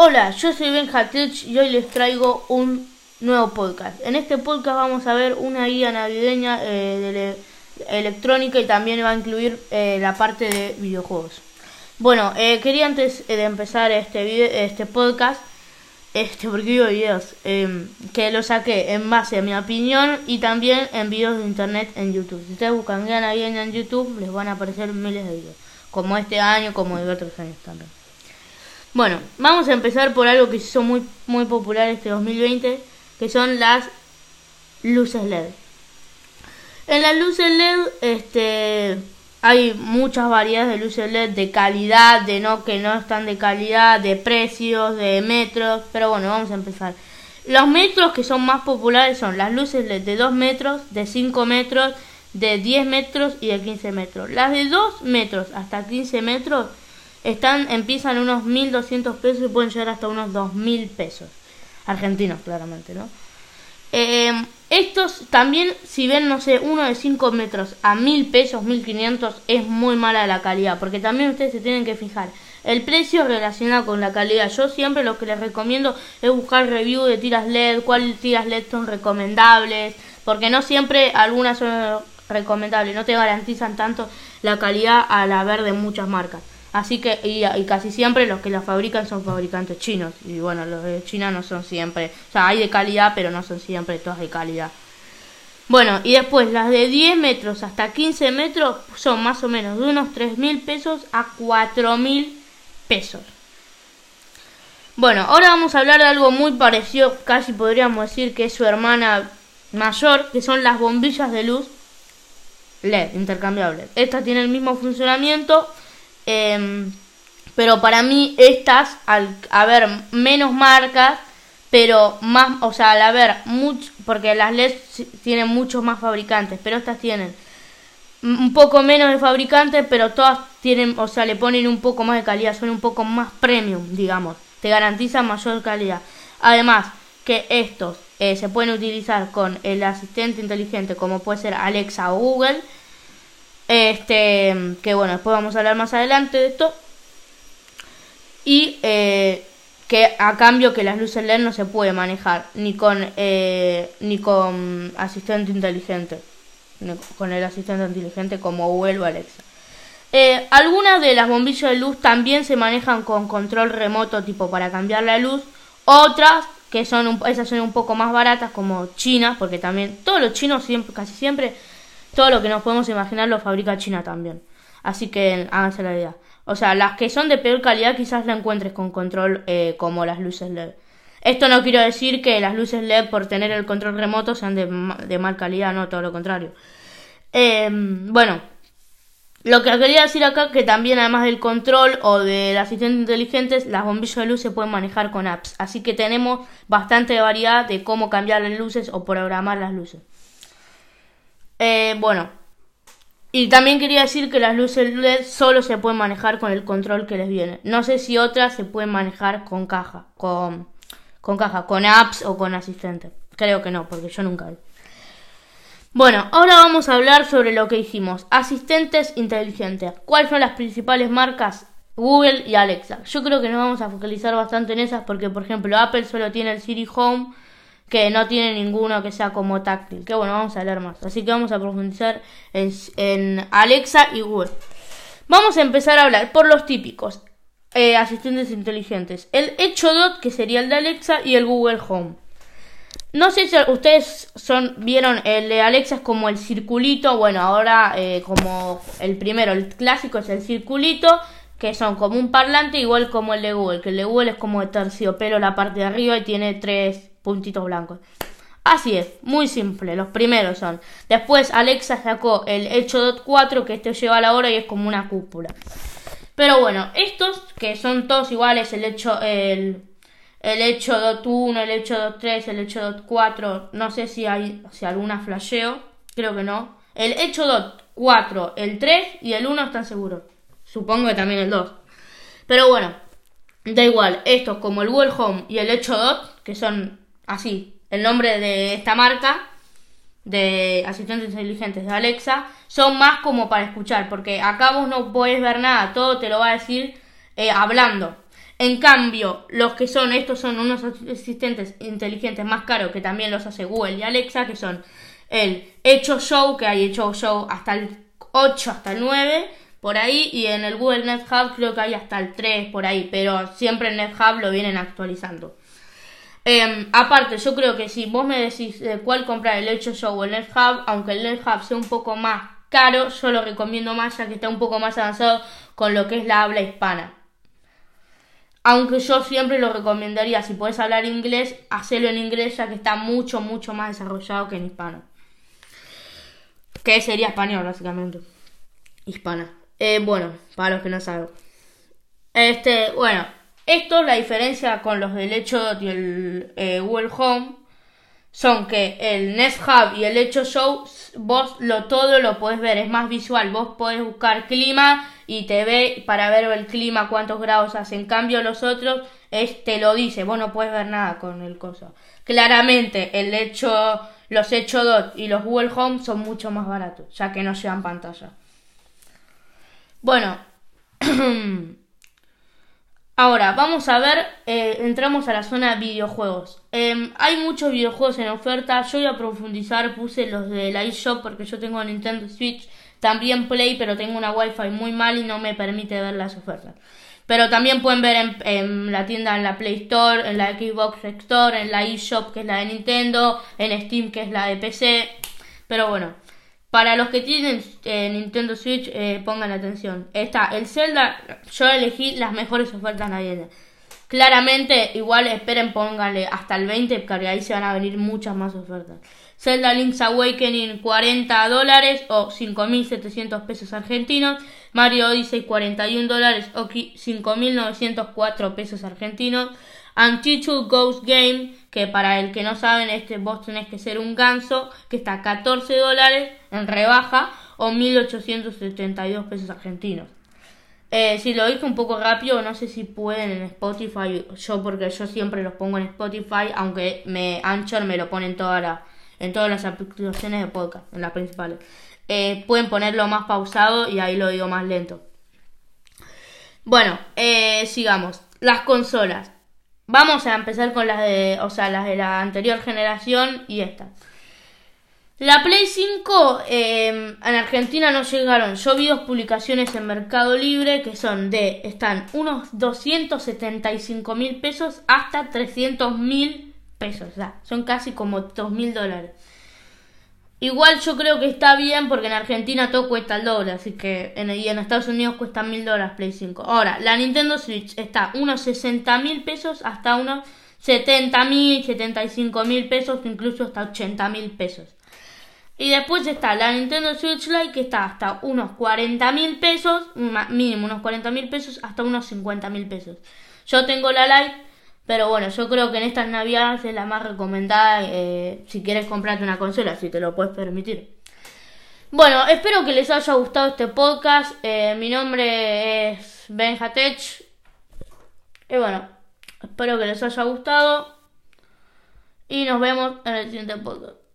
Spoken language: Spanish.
Hola, yo soy Ben Hatich y hoy les traigo un nuevo podcast. En este podcast vamos a ver una guía navideña eh, de electrónica y también va a incluir eh, la parte de videojuegos. Bueno, eh, quería antes de empezar este video, este podcast, este porque digo videos, em, que lo saqué en base a mi opinión y también en videos de internet en YouTube. Si ustedes buscan guía navideña en YouTube, les van a aparecer miles de videos, como este año, como de otros años también. Bueno, vamos a empezar por algo que hizo muy, muy popular este 2020, que son las luces LED. En las luces LED este, hay muchas variedades de luces LED de calidad, de no que no están de calidad, de precios, de metros, pero bueno, vamos a empezar. Los metros que son más populares son las luces LED de 2 metros, de 5 metros, de 10 metros y de 15 metros. Las de 2 metros hasta 15 metros están, empiezan unos 1.200 pesos y pueden llegar hasta unos 2.000 pesos. Argentinos, claramente, ¿no? Eh, estos también, si ven, no sé, uno de 5 metros a 1.000 pesos, 1.500, es muy mala la calidad, porque también ustedes se tienen que fijar. El precio relacionado con la calidad. Yo siempre lo que les recomiendo es buscar review de tiras LED, cuáles tiras LED son recomendables, porque no siempre algunas son recomendables, no te garantizan tanto la calidad a la ver de muchas marcas. Así que, y, casi siempre los que la fabrican son fabricantes chinos. Y bueno, los de China no son siempre, o sea, hay de calidad, pero no son siempre todas de calidad. Bueno, y después las de 10 metros hasta 15 metros son más o menos de unos 3 mil pesos a 4 mil pesos. Bueno, ahora vamos a hablar de algo muy parecido, casi podríamos decir que es su hermana mayor, que son las bombillas de luz LED, intercambiables. Estas tienen el mismo funcionamiento, Em, pero para mí estas, al haber menos marcas, pero más, o sea, al haber mucho, porque las LED tienen muchos más fabricantes, pero estas tienen un poco menos de fabricantes, pero todas tienen, o sea, le ponen un poco más de calidad, son un poco más premium, digamos, te garantizan mayor calidad. Además, que estos eh, se pueden utilizar con el asistente inteligente como puede ser Alexa o Google este, que bueno, después vamos a hablar más adelante de esto. Y eh, que a cambio que las luces LED no se puede manejar ni con eh, ni con asistente inteligente, ni con el asistente inteligente como Google Alexa. Eh, algunas de las bombillas de luz también se manejan con control remoto tipo para cambiar la luz. Otras que son esas son un poco más baratas como China, porque también todos los chinos siempre, casi siempre todo lo que nos podemos imaginar lo fabrica China también. Así que háganse la idea. O sea, las que son de peor calidad quizás la encuentres con control eh, como las luces LED. Esto no quiero decir que las luces LED por tener el control remoto sean de, de mal calidad, no, todo lo contrario. Em, bueno, lo que quería decir acá que también además del control o del asistente inteligente, las bombillas de luz se pueden manejar con apps. Así que tenemos bastante variedad de cómo cambiar las luces o programar las luces. Eh, bueno, y también quería decir que las luces LED solo se pueden manejar con el control que les viene. No sé si otras se pueden manejar con caja, con, con caja, con apps o con asistente. Creo que no, porque yo nunca vi. Bueno, ahora vamos a hablar sobre lo que hicimos. Asistentes inteligentes. ¿Cuáles son las principales marcas? Google y Alexa. Yo creo que nos vamos a focalizar bastante en esas porque, por ejemplo, Apple solo tiene el Siri Home que no tiene ninguno que sea como táctil. Que bueno, vamos a leer más. Así que vamos a profundizar en, Alexa y Google. Vamos a empezar a hablar por los típicos eh, asistentes inteligentes. El Echo Dot, que sería el de Alexa, y el Google Home. No sé si ustedes vieron el de Alexa es como el circulito, bueno, ahora eh, como el primero, el clásico es el circulito, que son como un parlante igual como el de Google, que el de Google es como de terciopelo la parte de arriba y tiene tres puntitos blancos. Así es, muy simple, los primeros son. Después Alexa sacó el Hecho Dot 4, que este lleva a la hora y es como una cúpula. Pero bueno, estos que son todos iguales, el hecho, el, el hecho dot 1, el hecho dot 3, el hecho dot 4, no sé si hay si alguna flasheo, creo que no. El hecho dot 4, el 3 y el 1 están seguros. Supongo que también el 2. Pero bueno, da igual, estos como el Google Home y el hecho dot, que son así, el nombre de esta marca de asistentes inteligentes de Alexa son más como para escuchar, porque acá vos no podés ver nada, todo te lo va a decir eh, hablando. En cambio, los que son, estos son unos asistentes inteligentes más caros que también los hace Google y Alexa, que son el Hecho Show, que hay Hecho Show hasta el 8, hasta el 9, por ahí, y en el Google Net Hub creo que hay hasta el 3 por ahí, pero siempre en Net Hub lo vienen actualizando. Em, aparte, yo creo que si vos me decís cuál comprar, el Hecho Show o el Net Hub, aunque el Net Hub sea un poco más caro, yo lo recomiendo más ya que está un poco más avanzado con lo que es la habla hispana. Aunque yo siempre lo recomendaría, si puedes hablar inglés, hacerlo en inglés ya que está mucho, mucho más desarrollado que en hispano. Que sería español, básicamente. Hispana. Eh, bueno, para los que no saben. Este, bueno, esto la diferencia con los del hecho y el eh, Google Home son que el Nest Hub y el Hecho Show, vos lo todo lo podés ver, es más visual, vos podés buscar clima y te ve para ver el clima, cuántos grados hace. En cambio, los otros es, te lo dice, vos no puedes ver nada con el coso. Claramente, el hecho, los Hecho Dot y los Google Home son mucho más baratos, ya que no llevan pantalla. Bueno, Ahora, vamos a ver, eh, entramos a la zona de videojuegos. Em, hay muchos videojuegos en oferta, yo voy a profundizar, puse los de la eShop porque yo tengo Nintendo Switch, también Play, pero tengo una Wi-Fi muy mal y no me permite ver las ofertas. Pero también pueden ver en, en la tienda, en la Play Store, en la Xbox Store, en la eShop que es la de Nintendo, en Steam que es la de PC. Pero bueno, para los que tienen eh, Nintendo Switch, eh, pongan atención. Está el Zelda, yo elegí las mejores ofertas navideñas. Claramente, igual esperen, pónganle hasta el 20, porque ahí se van a venir muchas más ofertas. Zelda Link's Awakening 40 dólares o 5.700 pesos argentinos. Mario Odyssey 41 dólares o 5.904 pesos argentinos. Untitled Ghost Game, que para el que no saben, este vos tenés que ser un ganso, que está a 14 dólares en rebaja o 1872 pesos argentinos. Eh, si lo dije un poco rápido, no sé si pueden en Spotify, yo porque yo siempre los pongo en Spotify, aunque me Anchor me lo pone en, toda en todas las aplicaciones de podcast, en las principales. Eh, pueden ponerlo más pausado y ahí lo digo más lento. Bueno, eh, sigamos. Las consolas. Vamos a empezar con las de, o sea, las de la anterior generación y esta. La Play 5 em, en Argentina no llegaron. Yo vi dos publicaciones en Mercado Libre que son de, están unos 275 mil pesos hasta 300 mil pesos. O son casi como 2 mil dólares. Igual yo creo que está bien porque en Argentina todo cuesta el doble, así que en, y en Estados Unidos cuesta mil dólares Play 5. Ahora, la Nintendo Switch está unos 60 mil pesos hasta unos 70 mil, 75 mil pesos, incluso hasta 80 mil pesos. Y después está la Nintendo Switch Lite que está hasta unos 40 mil pesos, mínimo unos 40 mil pesos, hasta unos 50 mil pesos. Yo tengo la Lite pero bueno, yo creo que en estas navidades es la más recomendada eh, si quieres comprarte una consola, si te lo puedes permitir. Bueno, espero que les haya gustado este podcast. Eh, mi nombre es Benjatech. Y bueno, espero que les haya gustado. Y nos vemos en el siguiente podcast.